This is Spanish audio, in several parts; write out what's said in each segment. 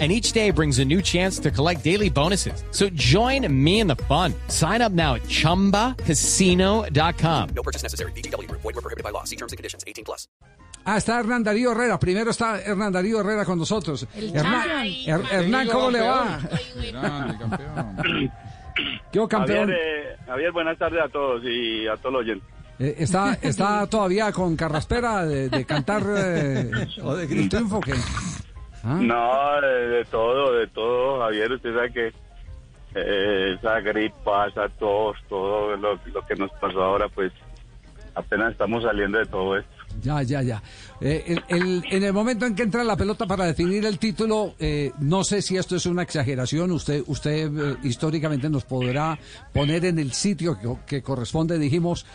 and each day brings a new chance to collect daily bonuses. So join me in the fun. Sign up now at ChumbaCasino.com. No purchase necessary. BGW. Void were prohibited by law. See terms and conditions. 18 plus. Ah, está Hernán Darío Herrera. Primero está Hernán Darío Herrera con nosotros. Hernán, Her- Hernán, ¿cómo le va? Grande, campeón. ¿Qué campeón? Javier, eh, Javier, buenas tardes a todos y a todos los oyentes. Eh, ¿está, ¿Está todavía con carraspera de, de cantar eh, o de el triunfo? que ¿Ah? No, de, de todo, de todo, Javier. Usted sabe que eh, esa gripa, esa tos, todo lo, lo que nos pasó ahora, pues apenas estamos saliendo de todo esto. Ya, ya, ya. Eh, el- el- en el momento en que entra la pelota para definir el título, eh, no sé si esto es una exageración. Usted, usted eh, históricamente nos podrá poner en el sitio que, que corresponde. Dijimos,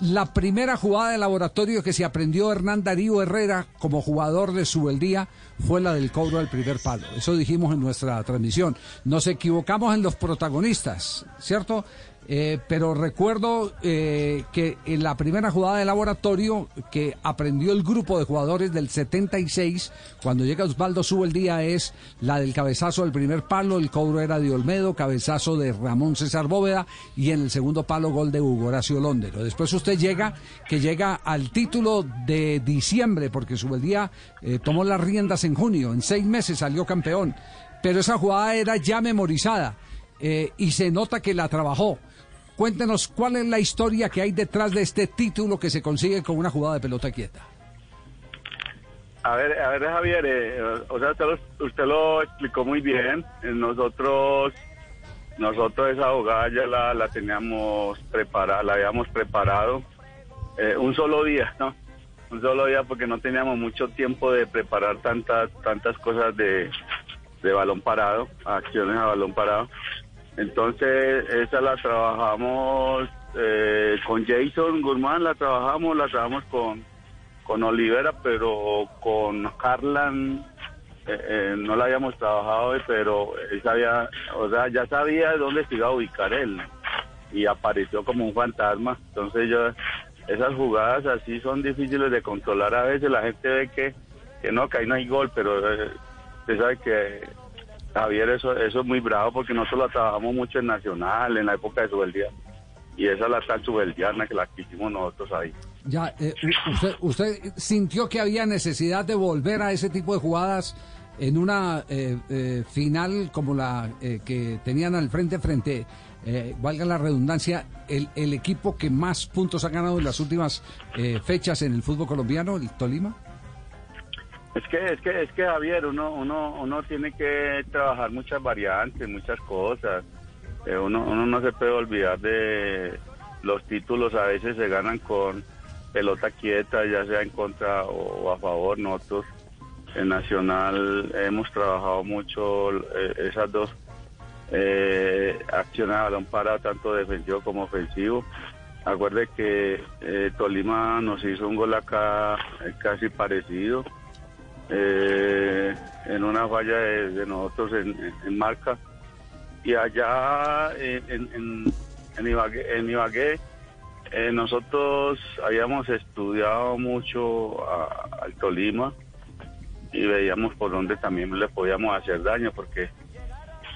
la primera jugada de laboratorio que se aprendió Hernán Darío Herrera como jugador de Subeldía fue la del cobro del primer palo. Eso dijimos en nuestra transmisión. Nos equivocamos en los protagonistas, ¿cierto? Eh, pero recuerdo eh, que en la primera jugada de laboratorio que aprendió el grupo de jugadores del 76, cuando llega Osvaldo Subeldía, es la del cabezazo del primer palo, el cobro era de Olmedo, cabezazo de Ramón César Bóveda y en el segundo palo gol de Hugo Horacio Londero. Después usted llega, que llega al título de diciembre, porque Subeldía eh, tomó las riendas en junio, en seis meses salió campeón, pero esa jugada era ya memorizada eh, y se nota que la trabajó. Cuéntenos cuál es la historia que hay detrás de este título que se consigue con una jugada de pelota quieta. A ver, a ver, Javier, eh, o sea, usted lo, usted lo explicó muy bien. Eh, Nosotros, nosotros esa jugada ya la, la teníamos preparada, la habíamos preparado eh, un solo día, ¿no? Un solo día porque no teníamos mucho tiempo de preparar tantas, tantas cosas de, de balón parado, acciones a balón parado. Entonces, esa la trabajamos eh, con Jason Guzmán, la trabajamos, la trabajamos con con Olivera, pero con Harlan eh, eh, no la habíamos trabajado, pero él sabía, o sea, ya sabía dónde se iba a ubicar él y apareció como un fantasma. Entonces yo, esas jugadas así son difíciles de controlar a veces. La gente ve que, que no, que ahí no hay gol, pero eh, usted sabe que Javier eso, eso es muy bravo porque nosotros la trabajamos mucho en Nacional, en la época de Subeldía. Y esa es la tal Subeldiana que la que hicimos nosotros ahí. Ya, eh, usted, ¿usted sintió que había necesidad de volver a ese tipo de jugadas en una eh, eh, final como la eh, que tenían al frente frente, eh, valga la redundancia, el, el equipo que más puntos ha ganado en las últimas fechas en el fútbol colombiano, el Tolima? Es que, es que, es que Javier, uno, uno, uno tiene que trabajar muchas variantes, muchas cosas. Eh, uno, uno no se puede olvidar de los títulos, a veces se ganan con pelota quieta, ya sea en contra o, a favor. Nosotros en Nacional hemos trabajado mucho eh, esas dos eh, acciones a balón parado, tanto defensivo como ofensivo. Acuerde que eh, Tolima nos hizo un gol acá casi parecido eh, en una falla de, nosotros en, en- marca. Y allá en, en, en- en Ibagué, eh, nosotros habíamos estudiado mucho al Tolima y veíamos por dónde también le podíamos hacer daño porque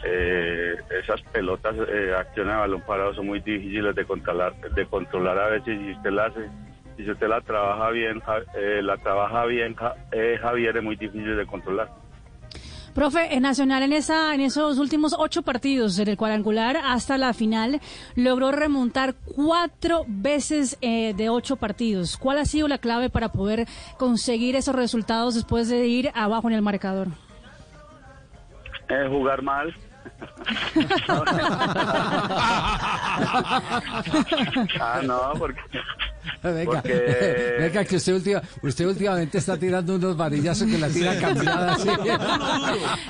eh, esas pelotas, eh, acciones de balón parado son muy difíciles de controlar, de controlar a veces y usted la hace, y si usted la trabaja bien, eh, la trabaja bien, eh, Javier, es muy difícil de controlar. Profe, en Nacional en esa en esos últimos ocho partidos, en el cuadrangular hasta la final, logró remontar cuatro veces eh, de ocho partidos. ¿Cuál ha sido la clave para poder conseguir esos resultados después de ir abajo en el marcador? Eh, jugar mal. ah, no, porque Venga, Porque- venga, que usted, última- usted últimamente está tirando unos varillazos que la tira cambiada. así.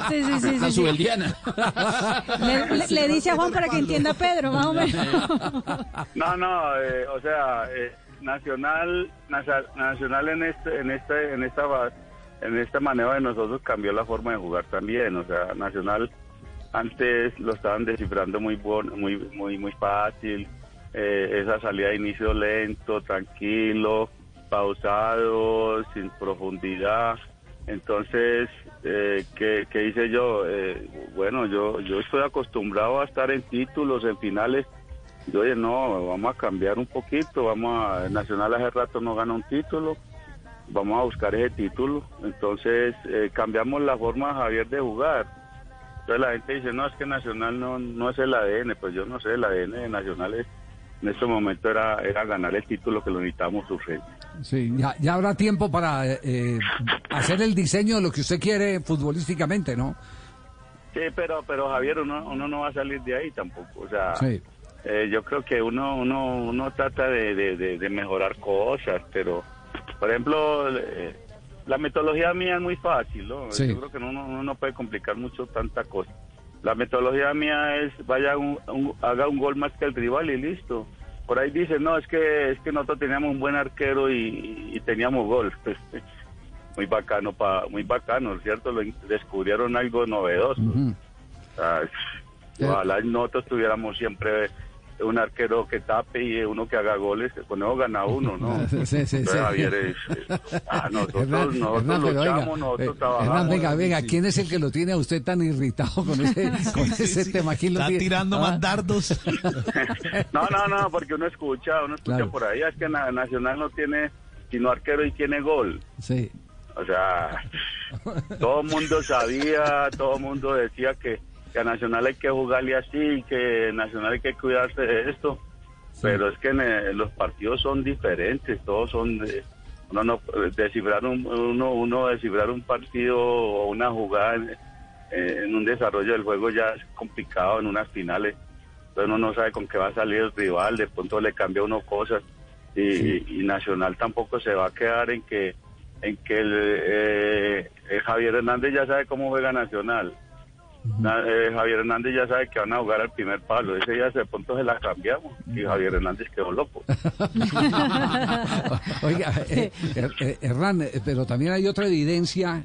Sí, sí, sí. La sí, sí. subeldiana. Le, le- le dice a Juan para que entienda a Pedro, más o menos. No, no, eh, o sea, eh, Nacional, Nacional en este, en este, en esta, en esta manera de nosotros cambió la forma de jugar también. O sea, Nacional antes lo estaban descifrando muy muy, muy, muy fácil. Eh, esa salida de inicio lento, tranquilo, pausado, sin profundidad. Entonces, eh, ¿qué, qué hice yo? Eh, bueno, yo, yo estoy acostumbrado a estar en títulos, en finales. Y, oye, no, vamos a cambiar un poquito. Vamos a. Nacional hace rato no gana un título. Vamos a buscar ese título. Entonces, eh, cambiamos la forma, Javier, de jugar. Entonces la gente dice, no, es que Nacional no, no es el ADN. Pues yo no sé, el ADN de Nacional es- en este momento era, era ganar el título que lo necesitamos urgente. Sí, ya, ya habrá tiempo para eh, hacer el diseño de lo que usted quiere futbolísticamente, ¿no? Sí, pero, pero Javier, uno, uno no va a salir de ahí tampoco. O sea, Sí. eh, yo creo que uno, uno, uno trata de, de, de- de mejorar cosas, pero, por ejemplo, eh, la metodología mía es muy fácil, ¿no? Sí. Yo creo que uno, uno no puede complicar mucho tanta cosa. La metodología mía es, vaya, un- un- haga un gol más que el rival y listo. Por ahí dicen, no, es que es que nosotros teníamos un buen arquero y, y teníamos gol. Pues, muy bacano, pa, muy bacano, ¿cierto? Lo, descubrieron algo novedoso. O sea, ojalá nosotros tuviéramos siempre un arquero que tape y uno que haga goles, con eso gana uno, ¿no? Sí, sí, sí. Javier, es- es- ah, nosotros, Hernán, nosotros Hernán, luchamos, oiga, nosotros eh, trabajamos. Hernán, venga, venga, ¿quién es el que lo tiene a usted tan irritado con ese, con ese tema? ¿Quién lo Está tiene? tirando Ah, más dardos. No, no, no, porque uno escucha, uno escucha Claro. por ahí, es que Na- Nacional no tiene sino arquero y tiene gol. Sí. O sea, todo el mundo sabía, todo el mundo decía que, que a Nacional hay que jugarle así, que Nacional hay que cuidarse de esto. Pero es que en, eh, los partidos son diferentes, todos son de, uno no descifrar un uno, uno descifrar un partido o una jugada en, eh, en un desarrollo del juego ya es complicado en unas finales. Entonces uno no sabe con qué va a salir el rival, de pronto le cambia uno cosas y, y Nacional tampoco se va a quedar en que en que el, eh, eh, Javier Hernández ya sabe cómo juega Nacional. Eh, Javier Hernández ya sabe que van a jugar al primer palo. Ese día de pronto se la cambiamos y Javier Hernández quedó loco. Oiga, eh, eh, eh, Hernán, eh, pero también hay otra evidencia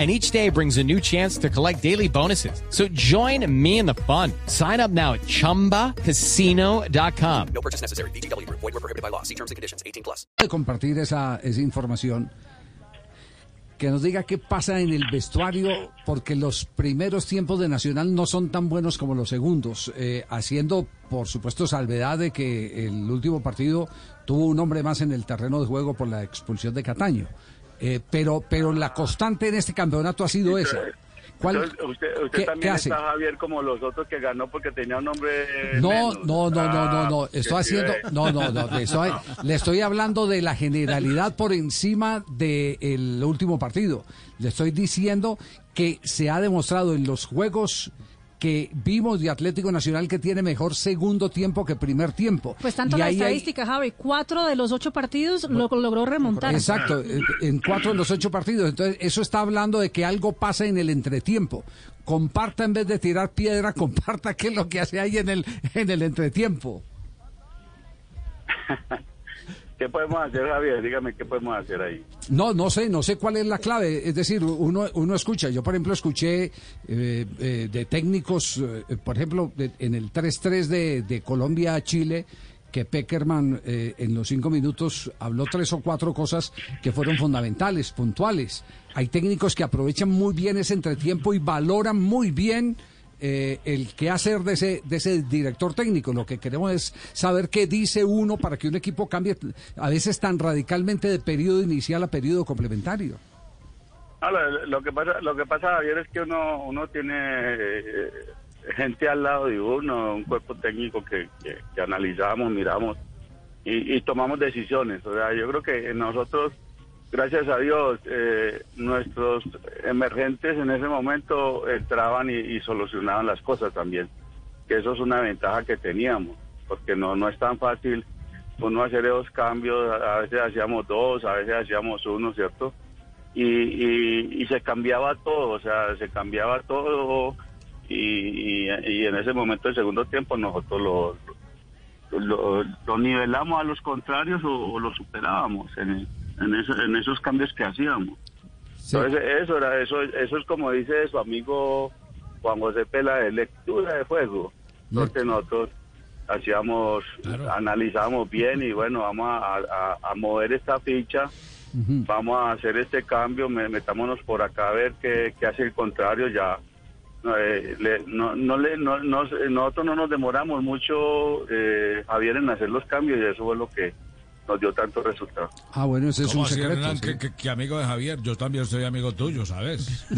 And each day brings a new chance to collect daily bonuses. So join me in the fun. Sign up now at chumbacasino.com. No purchase necessary. Group. Void were prohibited by law. See terms and conditions. 18 plus. compartir esa, esa información, que nos diga qué pasa en el vestuario, porque los primeros tiempos de Nacional no son tan buenos como los segundos, eh, haciendo, por supuesto, salvedad de que el último partido tuvo un hombre más en el terreno de juego por la expulsión de Cataño. Eh, pero, pero la constante en este campeonato ha sido esa. ¿Cuál- Entonces, usted usted qué- qué también hace? está, Javier, como los otros que ganó porque tenía un nombre. No, menos. no, no, no, no, no. Ah, Estoy haciendo, sí, no, no, no. Le estoy, le estoy hablando de la generalidad por encima del último partido. Le estoy diciendo que se ha demostrado en los juegos que vimos de Atlético Nacional que tiene mejor segundo tiempo que primer tiempo. Pues tanto Y la hay- estadística, Javi, cuatro de los ocho partidos lo logró remontar. Exacto, en cuatro de los ocho partidos. Entonces, eso está hablando de que algo pasa en el entretiempo. Comparta en vez de tirar piedra, comparta qué es lo que hace ahí en el, en el entretiempo. ¿Qué podemos hacer, Javier? Dígame qué podemos hacer ahí. No, no sé, no sé cuál es la clave. Es decir, uno, uno escucha. Yo, por ejemplo, escuché eh, eh, de técnicos, eh, por ejemplo, de- en el 3-3 de, de Colombia-Chile, que Peckerman en los cinco minutos habló tres o cuatro cosas que fueron fundamentales, puntuales. Hay técnicos que aprovechan muy bien ese entretiempo y valoran muy bien eh, el qué hacer de ese, de ese director técnico. Lo que queremos es saber qué dice uno para que un equipo cambie a veces tan radicalmente de periodo inicial a periodo complementario. Lo, que pasa, lo que pasa, Javier, es que uno, uno tiene eh, gente al lado de uno, un cuerpo técnico que, que, analizamos, miramos y tomamos decisiones. O sea, yo creo que nosotros gracias a Dios, eh, nuestros emergentes en ese momento entraban y, y solucionaban las cosas también. Que eso es una ventaja que teníamos, porque no, no es tan fácil uno hacer esos cambios, a veces hacíamos dos, a veces hacíamos uno, ¿cierto? Y, y, y se cambiaba todo, o sea, se cambiaba todo y, en ese momento del segundo tiempo nosotros lo, nivelamos a los contrarios o, o lo superábamos en, en, eso- en esos cambios que hacíamos. Sí. Entonces eso era eso eso es como dice su amigo Juan José Pela de lectura de juego. Entonces nosotros hacíamos analizamos bien y bueno vamos a, a- a mover esta ficha vamos a hacer este cambio me- metámonos por acá a ver qué, qué hace el contrario ya no, eh, le- no, no le no, no- nosotros no nos demoramos mucho eh, Javier en hacer los cambios y eso fue lo que nos dio tanto resultado Ah, bueno, ese es ¿Cómo un así, secreto. Hernán? sí. Que, que- que amigo de Javier, yo también soy amigo tuyo, ¿sabes?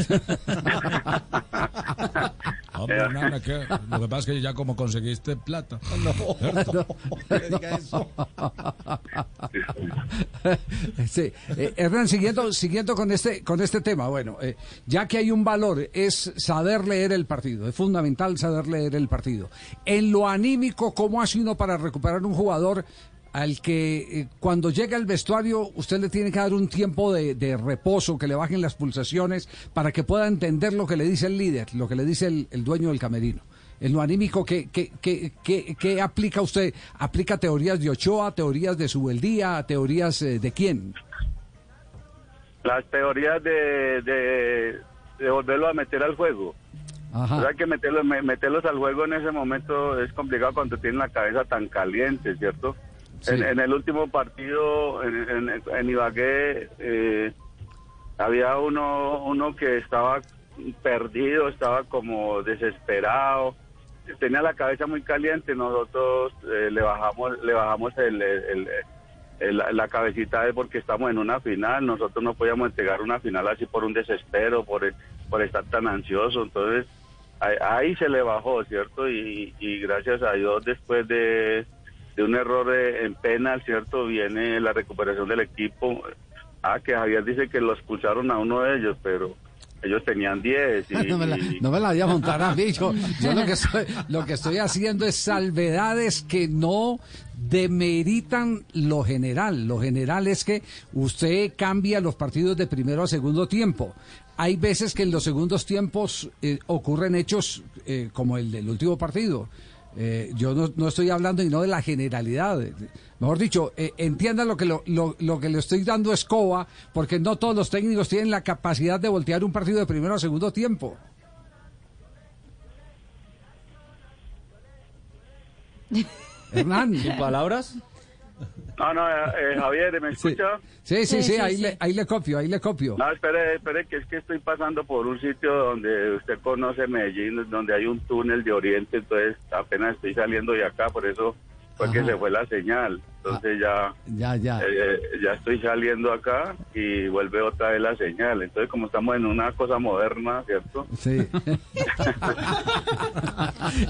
Hombre, Hernán, es que lo que pasa es que ya como conseguiste plata. Sí. Eh, Hernán, siguiendo, siguiendo con este, con este tema, bueno, eh, ya que hay un valor, es saber leer el partido, es fundamental saber leer el partido. En lo anímico, ¿cómo hace uno para recuperar un jugador al que eh, cuando llega al vestuario usted le tiene que dar un tiempo de, de reposo, que le bajen las pulsaciones, para que pueda entender lo que le dice el líder, lo que le dice el, el dueño del camerino? En lo anímico, ¿qué, qué, qué, qué- aplica usted? ¿Aplica teorías de Ochoa, teorías de Subeldía, teorías eh, de quién? las teorías de, de, de volverlo a meter al juego Ajá. O sea que meterlos, me- meterlos al juego en ese momento es complicado cuando tienen la cabeza tan caliente, ¿cierto? En, en el último partido en, en, Ibagué eh, había uno, uno que estaba perdido, estaba como desesperado, tenía la cabeza muy caliente, nosotros eh, le bajamos le bajamos el, la, cabecita de porque estamos en una final, nosotros no podíamos entregar una final así por un desespero, por, por estar tan ansioso, entonces ahí, ahí se le bajó, ¿cierto? Y, y gracias a Dios después de, de un error en penal, ¿cierto? Viene la recuperación del equipo. Ah, que Javier dice que lo expulsaron a uno de ellos, pero ellos tenían 10 y, No me, la, no me la voy a montar a mí. Yo, yo lo, que estoy, lo que estoy haciendo es salvedades que no demeritan lo general. Lo general es que usted cambia los partidos de primero a segundo tiempo. Hay veces que en los segundos tiempos eh, ocurren hechos eh, como el del último partido. Eh, yo no, no estoy hablando y no de la generalidad. Mejor dicho, eh, entienda lo que lo, lo- lo que le estoy dando escoba, porque no todos los técnicos tienen la capacidad de voltear un partido de primero a segundo tiempo. Hernán. palabras? No, no, eh, Javier, ¿me escucha? Sí, sí, sí, Sí, sí, ahí, sí. Le, ahí le copio, ahí le copio. No, espere, espere, que es que estoy pasando por un sitio donde usted conoce Medellín, donde hay un túnel de oriente, entonces apenas estoy saliendo de acá, por eso fue que se fue la señal. Entonces ya, Ya, ya. eh, ya estoy saliendo acá y vuelve otra vez la señal. Entonces como estamos en una cosa moderna, ¿cierto? Sí.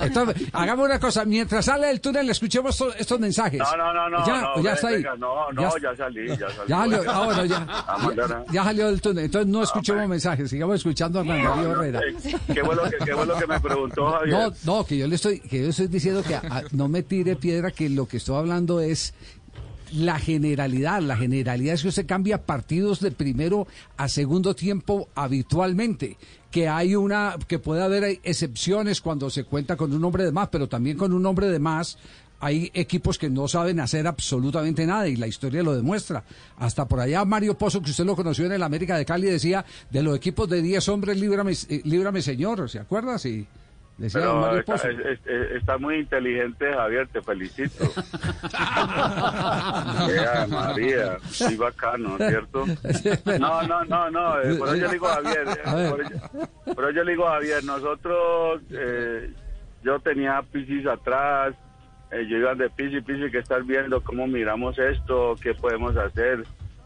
Entonces, hagamos una cosa. Mientras sale el túnel, escuchemos estos, estos mensajes. No, no, no, no, Ya, no, ya está ahí. venga, no, no, Ya- ya, salí, ya salí. Ya salió, ah, bueno, ya, ya, salió del túnel. Entonces no escuchemos mensajes, sigamos escuchando a Hernán Darío Herrera. Eh, ¿Qué fue lo que, qué fue lo que me preguntó Javier? No, no, que yo le estoy, que yo estoy diciendo que a- no me tire piedra, que lo que estoy hablando es la generalidad. La generalidad es que usted cambia partidos de primero a segundo tiempo habitualmente. Que hay una, que puede haber excepciones cuando se cuenta con un hombre de más, pero también con un hombre de más. Hay equipos que no saben hacer absolutamente nada y la historia lo demuestra. Hasta por allá Mario Pozo, que usted lo conoció en el América de Cali, decía, de los equipos de 10 hombres, líbrame, eh, líbrame señor, ¿se acuerda? Sí. Decía Pero está, Pozo. es- es- es- está muy inteligente, Javier, te felicito. María, muy bacano, ¿cierto? No, no, no, no, eh, por eso yo le digo a Javier, eh, por eso, por le digo a Javier, nosotros, eh, yo tenía Piscis atrás, eh, yo iba de Piscis, Piscis, que estás viendo cómo miramos esto, qué podemos hacer,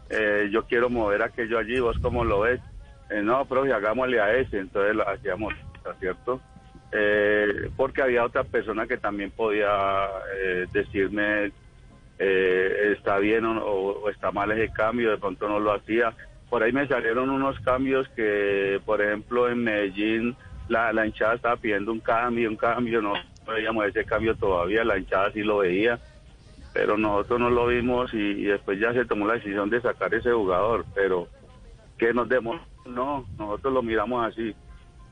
eh, yo quiero mover aquello allí, vos cómo lo ves, Eh, no, profe, hagámosle a ese, entonces lo hacíamos, ¿cierto? Eh, porque había otra persona que también podía eh, decirme eh, está bien o, o está mal ese cambio, de pronto no lo hacía. Por ahí me salieron unos cambios que, por ejemplo, en Medellín la, hinchada estaba pidiendo un cambio, un cambio, no veíamos ese cambio todavía, la hinchada sí lo veía, pero nosotros no lo vimos y, y después ya se tomó la decisión de sacar ese jugador, pero que nos demos, no, nosotros lo miramos así.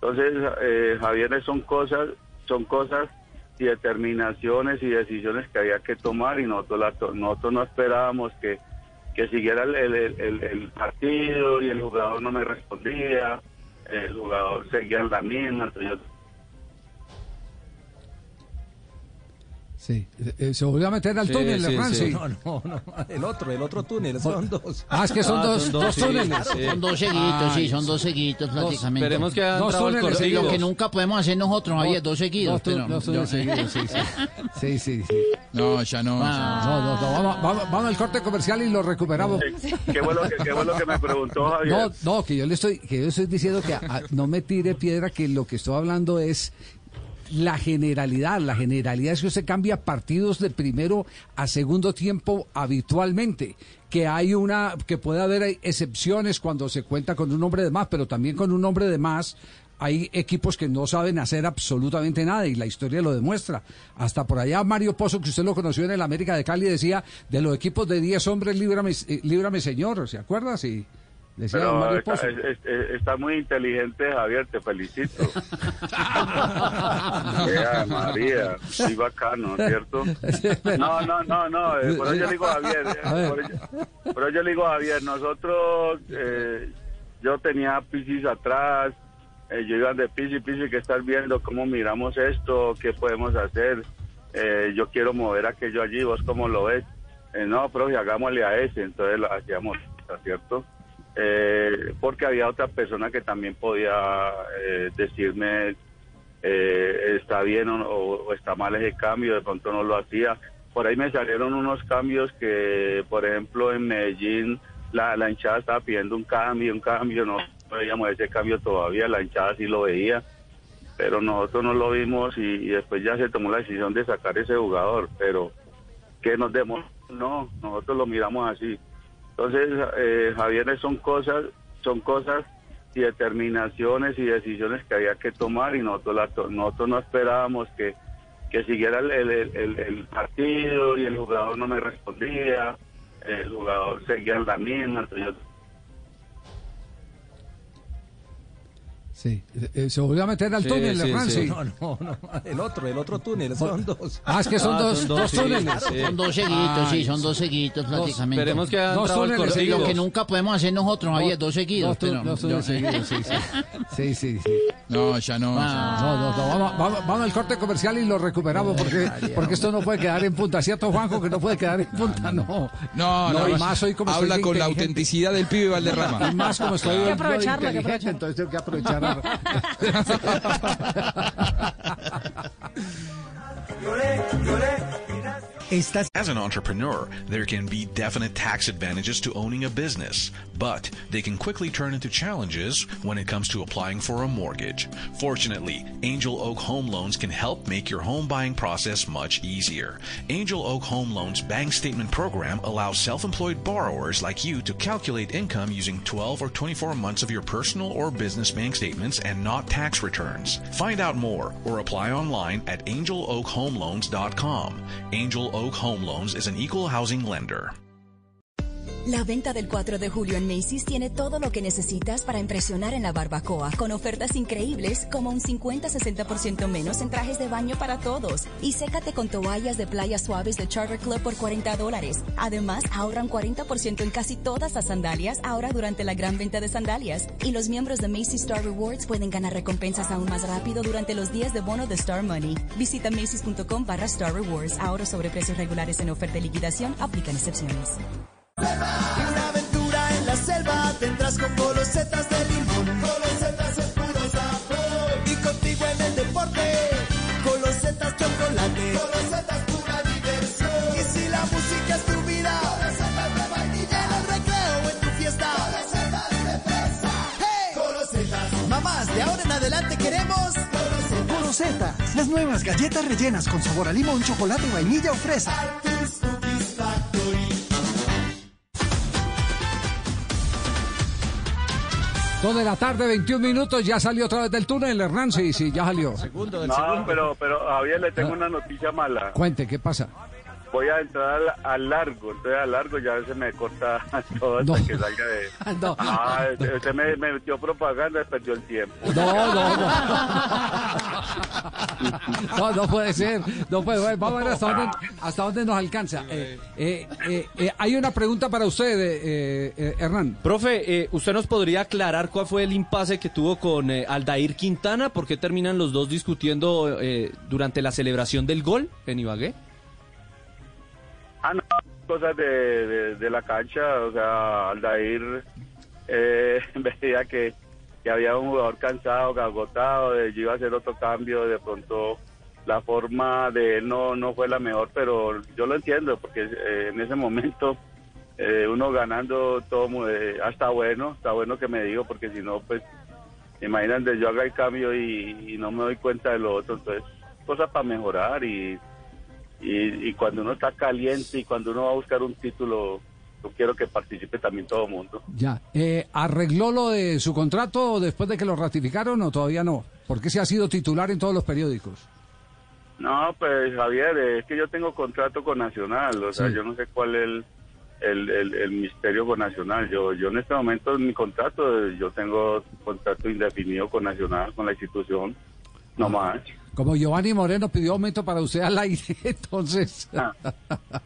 Entonces, eh, Javier, son cosas, son cosas y determinaciones y decisiones que había que tomar y nosotros, la nosotros no esperábamos que, que siguiera el partido y el jugador no me respondía, el jugador seguía en la misma, entonces yo Sí, eh, se volvió a meter al Sí, túnel, sí, Hernán, sí. No, no, no, el otro, el otro túnel, son dos. Ah, es que son Ah, dos, son dos, dos, túneles. sí. Son dos seguiditos, sí, son dos seguiditos prácticamente. Esperemos que hayan Dos túneles Lo cortijo. que nunca podemos hacer nosotros, Javier, dos seguidos. Dos, tú- pero- dos túneles seguidos, sí, sí. Sí, sí, sí. No, ya no. Ah. No, no, no, vamos, vamos, vamos al corte comercial y lo recuperamos. ¿Qué fue lo que, qué fue lo que me preguntó Javier? No, no, que yo le estoy, que yo estoy diciendo que a- no me tire piedra, que lo que estoy hablando es la generalidad. La generalidad es que usted cambia partidos de primero a segundo tiempo habitualmente. Que hay una, que puede haber excepciones cuando se cuenta con un hombre de más, pero también con un hombre de más. Hay equipos que no saben hacer absolutamente nada y la historia lo demuestra. Hasta por allá Mario Pozo, que usted lo conoció en el América de Cali, decía, de los equipos de 10 hombres, líbrame, eh, líbrame señor, ¿se acuerda? Sí. Decía Pero Mario está, Pozo. muy inteligente, Javier, te felicito. María, muy bacano, ¿cierto? No, no, no, no, eh, por eso yo le digo a Javier, eh, por le digo a Javier, nosotros, eh, yo tenía Pisis atrás, yo iba de Pisis, Pisis, que estás viendo cómo miramos esto, qué podemos hacer, eh, yo quiero mover aquello allí, vos cómo lo ves, Eh, no, profe, hagámosle a ese, entonces lo hacíamos, ¿cierto? Eh, porque había otra persona que también podía eh, decirme eh, está bien o, o está mal ese cambio, de pronto no lo hacía. Por ahí me salieron unos cambios que, por ejemplo, en Medellín la, la hinchada estaba pidiendo un cambio, un cambio, no veíamos ese cambio todavía, la hinchada sí lo veía, pero nosotros no lo vimos y, y después ya se tomó la decisión de sacar ese jugador, pero que nos demos, no, nosotros lo miramos así. Entonces, eh, Javier, son cosas, son cosas y determinaciones y decisiones que había que tomar y nosotros, la nosotros no esperábamos que, que siguiera el partido y el jugador no me respondía, el jugador seguía en la misma, entonces yo Sí, eh, se volvió a meter al Sí, túnel, sí, Hernán, sí. No, no, no, el otro, el otro túnel, son dos. Ah, es que son Ah, dos, son dos, dos, sí, túneles. sí. Son dos seguiditos, sí, son dos seguidos prácticamente. Esperemos que hayan Dos túneles. Lo que nunca podemos hacer nosotros, Javier, dos seguidos. Dos, tú- pero- dos túneles seguidos, sí, sí. Sí, sí, sí. No, ya no. Ah. No, no, no, vamos, vamos, vamos al corte comercial y lo recuperamos porque, porque esto no puede quedar en punta. ¿Cierto, Juanjo, que no puede quedar en punta? No, No, no, y más hoy como Habla con la autenticidad del pibe Valderrama. Y más como estoy Hay que aprovecharlo, hay que aprovecharlo. entonces tengo que aprovechar. Yo le Estás As an entrepreneur, there can be definite tax advantages to owning a business, but they can quickly turn into challenges when it comes to applying for a mortgage. Fortunately, Angel Oak Home Loans can help make your home buying process much easier. Angel Oak Home Loans bank statement program allows self-employed borrowers like you to calculate income using 12 or 24 months of your personal or business bank statements and not tax returns. Find out more or apply online at angeloakhomeloans.com. Angel Oak Home Loans is an equal housing lender. La venta del 4 de julio en Macy's tiene todo lo que necesitas para impresionar en la barbacoa, con ofertas increíbles como un 50-60% menos en trajes de baño para todos. Y sécate con toallas de playa suaves de Charter Club por 40 dólares. Además, ahorran 40% en casi todas las sandalias ahora durante la gran venta de sandalias. Y los miembros de Macy's Star Rewards pueden ganar recompensas aún más rápido durante los días de bono de Star Money. Visita macy's.com barra Star Rewards. Ahora sobre precios regulares en oferta y liquidación. Aplican excepciones. Una aventura en la selva tendrás con golosetas de limón. Golosetas es puro sabor. Y contigo en el deporte, golosetas chocolate. Golosetas pura diversión. Y si la música es tu vida, golosetas de vainilla. En el recreo o en tu fiesta, golosetas de fresa. ¡Hey! Golosetas. Mamás, de ahora en adelante queremos golosetas. Golosetas, las nuevas galletas rellenas con sabor a limón, chocolate, vainilla o fresa. Dos de la tarde, 21 minutos, ya salió otra vez del túnel, Hernán, sí, sí, ya salió. Segundo, No, pero, pero Javier, le tengo una noticia mala. Cuente, ¿qué pasa? Voy a entrar al, al largo, entonces al largo ya se me corta todo hasta No. que salga de... No. Ah, usted usted me, me metió propaganda y perdió el tiempo. No, no, no. No, no puede ser. No puede ser. Vamos a ver hasta dónde, hasta dónde nos alcanza. Eh, eh, eh, eh, hay una pregunta para usted, eh, eh, Hernán. Profe, eh, ¿usted nos podría aclarar cuál fue el impasse que tuvo con eh, Aldair Quintana? ¿Por qué terminan los dos discutiendo eh, durante la celebración del gol en Ibagué? Ah, no, cosas de, de, la cancha, o sea, Aldair eh, veía que, que había un jugador cansado, agotado, de, yo iba a hacer otro cambio, de pronto la forma de él no, no fue la mejor, pero yo lo entiendo, porque eh, en ese momento eh, uno ganando todo, eh, ah, está bueno, está bueno que me digo, porque si no, pues, imagínate, yo haga el cambio y no me doy cuenta de lo otro, entonces, cosas para mejorar y y, y cuando uno está caliente y cuando uno va a buscar un título, yo quiero que participe también todo el mundo. Ya. Eh, ¿Arregló lo de su contrato después de que lo ratificaron o todavía no? Porque se ha sido titular en todos los periódicos. No, pues Javier, es que yo tengo contrato con Nacional, o sea, yo no sé cuál es el, el, el- el misterio con Nacional. Yo, yo en este momento en mi contrato, yo tengo contrato indefinido con Nacional, con la institución, no más. Como Giovanni Moreno pidió aumento para usted al aire, entonces...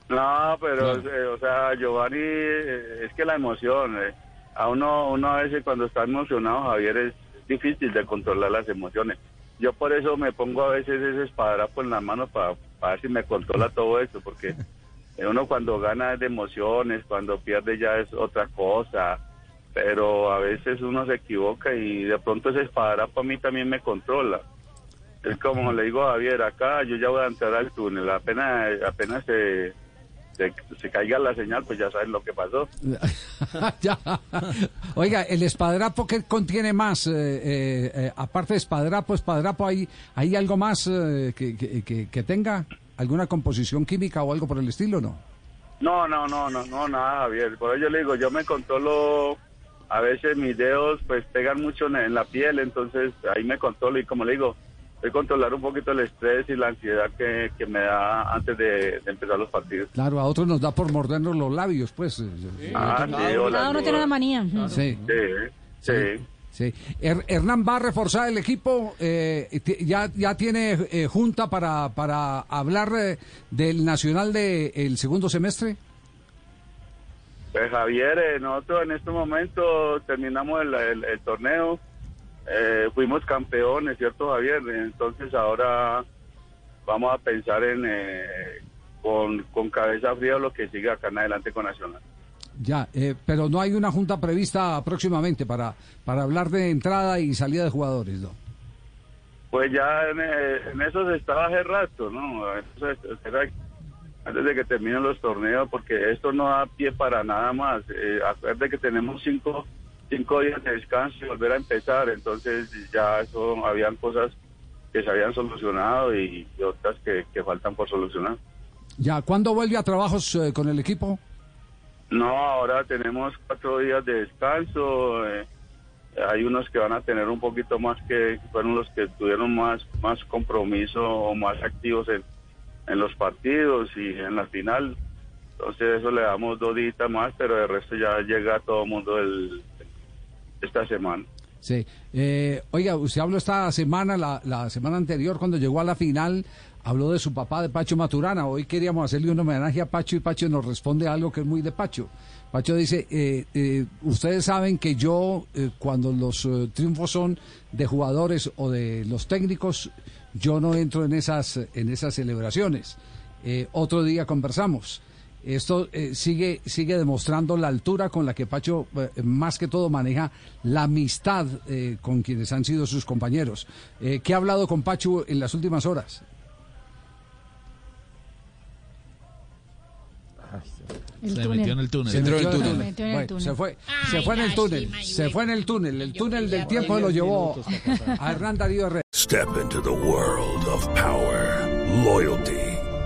No, pero, eh, o sea, Giovanni, eh, es que la emoción, eh, a uno, uno a veces cuando está emocionado, Javier, es difícil de controlar las emociones. Yo por eso me pongo a veces ese espadadrapo en las manos para ver si me controla todo eso, porque uno cuando gana es de emociones, cuando pierde ya es otra cosa, pero a veces uno se equivoca y de pronto ese espadadrapo a mí también me controla. Es como le digo a Javier, acá yo ya voy a entrar al túnel, apenas, apenas se, se, se caiga la señal, pues ya saben lo que pasó. Ya. Oiga, el espadrapo que contiene más, eh, eh, eh, aparte de espadrapo, espadrapo, ¿hay, hay algo más eh, que, que- que- tenga? ¿Alguna composición química o algo por el estilo, no? No, no, no, no, no, nada, Javier. Por eso yo le digo, yo me controlo, a veces mis dedos pues pegan mucho en, en la piel, entonces ahí me controlo y como le digo, voy a controlar un poquito el estrés y la ansiedad que, que me da antes de, de empezar los partidos. Claro, a otros nos da por mordernos los labios, pues. eh, Ah, sí, hola, Cada uno tiene una manía. Sí. Sí, sí. Sí. Her- Hernán va a reforzar el equipo. eh, ya, ya tiene eh, junta para, para hablar eh, del Nacional del el segundo semestre. Pues Javier, eh, nosotros en este momento terminamos el, el- el torneo, eh, fuimos campeones, ¿cierto Javier? Entonces ahora vamos a pensar en eh, con, con cabeza fría lo que sigue acá en adelante con Nacional. Ya, eh, pero no hay una junta prevista próximamente para, para hablar de entrada y salida de jugadores, ¿no? Pues ya en, eh, en eso se estaba hace rato, ¿no? Era antes de que terminen los torneos, porque esto no da pie para nada más. Eh, acuerde que tenemos cinco, cinco días de descanso y volver a empezar, entonces ya eso, habían cosas que se habían solucionado y, y otras que, que faltan por solucionar. Ya, ¿cuándo vuelve a trabajos eh, con el equipo? No, ahora tenemos cuatro días de descanso. eh, hay unos que van a tener un poquito más que fueron los que tuvieron más más compromiso o más activos en, en los partidos y en la final. Entonces eso le damos dos días más, pero de resto ya llega todo el mundo el, esta semana. Sí. Eh, oiga, usted habló esta semana, la, la semana anterior, cuando llegó a la final, habló de su papá, de Pacho Maturana. Hoy queríamos hacerle un homenaje a Pacho y Pacho nos responde algo que es muy de Pacho. Pacho dice, eh, eh, ustedes saben que yo, cuando los triunfos son de jugadores o de los técnicos, yo no entro en esas, en esas celebraciones. Otro día conversamos. Esto eh, sigue, sigue demostrando la altura con la que Pacho, eh, más que todo, maneja la amistad eh, con quienes han sido sus compañeros. Eh, ¿Qué ha hablado con Pacho en las últimas horas? El Se túnel. metió en el túnel. Se metió en el Se túnel. metió en el Bueno, túnel. se fue, se fue en el túnel, se fue en el túnel. El túnel del tiempo lo llevó a Hernán Darío Herrera. Step into the world of power, loyalty,